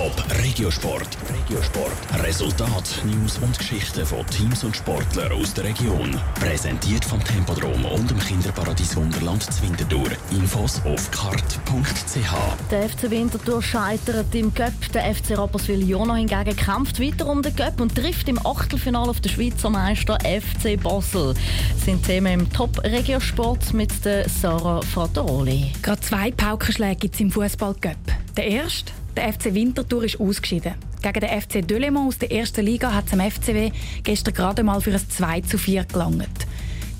Top Regiosport. Regiosport. Resultat, News und Geschichten von Teams und Sportlern aus der Region. Präsentiert vom Tempodrom und dem Kinderparadies Wunderland Zwintertour. Infos auf kart.ch. Der FC Winterthur scheitert im Cup. Der FC Rapperswil Jona hingegen kämpft weiter um den Cup und trifft im Achtelfinale auf den Schweizer Meister FC Basel. Das sind Themen im Top Regiosport mit der Sarah Frateroli. Gerade zwei Paukenschläge gibt es im Fußball-Cup. Der erste der FC Winterthur ist ausgeschieden. Gegen den FC Delemont aus der ersten Liga hat es am FCW gestern gerade mal für ein 2 zu 4 gelangt.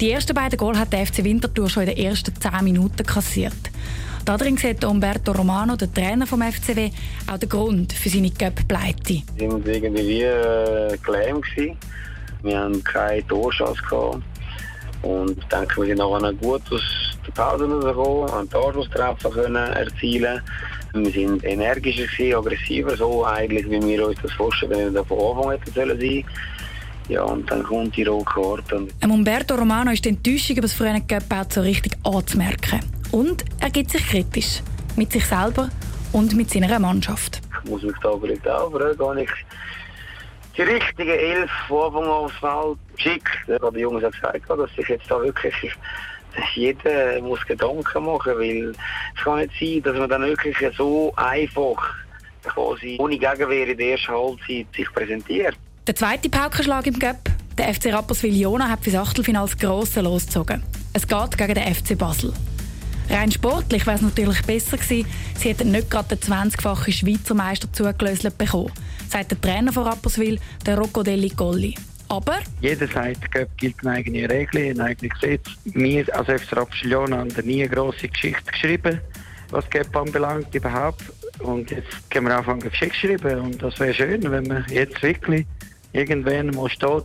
Die ersten beiden Goal hat der FC Winterthur schon in den ersten 10 Minuten kassiert. Darin sieht Umberto Romano, der Trainer vom FCW, auch den Grund für seine Cup-Pleite. Wir waren irgendwie äh, gelähmt. Wir haben keine gehabt. Und ich denke, wir sind nachher gut aus der Pause rausgekommen, haben den Anschlusstreffer können erzielen wir sind energischer, gewesen, aggressiver, so eigentlich, wie wir uns das vorstellen, wenn wir von Anfang hätten sollen sein. Ja, und dann kommt die rote Karte. Umberto Romano ist die Enttäuschung über das frühe Cup so richtig anzumerken. Und er gibt sich kritisch. Mit sich selber und mit seiner Mannschaft. Ich muss mich da vielleicht auch fragen, ich die richtigen elf von Anfang an aufs Feld geschickt. Der Junge hat gesagt, dass ich jetzt da wirklich jeder muss Gedanken machen, weil es kann nicht sein, dass man dann wirklich so einfach quasi ohne Gegenwehr in der ersten Halbzeit sich präsentiert. Der zweite Paukenschlag im Cup. Der FC Rapperswil Jona hat fürs Achtelfinale das Grosse losgezogen. Es geht gegen den FC Basel. Rein sportlich wäre es natürlich besser gewesen, sie hätten nicht gerade den 20-fachen Schweizer Meister zugelöst bekommen, sagt der Trainer von Rapperswil, der Rocco Colli. Aber? Jeder sagt, es gilt eine eigene Regel, ein eigenes Gesetz. Wir als FC Rapsilion haben nie eine grosse Geschichte geschrieben, was GEP anbelangt überhaupt. Und jetzt können wir anfangen, Geschichte schreiben. Und das wäre schön, wenn man jetzt wirklich irgendwann mal steht,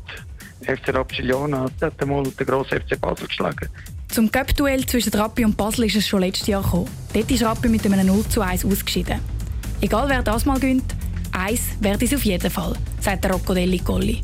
FC Rapsilion hat einmal den grossen FC Basel geschlagen. Zum Cup-Duell zwischen Rappi und Basel ist es schon letztes Jahr gekommen. Dort ist Rappi mit einem 0 zu 1 ausgeschieden. Egal wer das mal gönnt, eins wird es auf jeden Fall, sagt der Rocco Delli Colli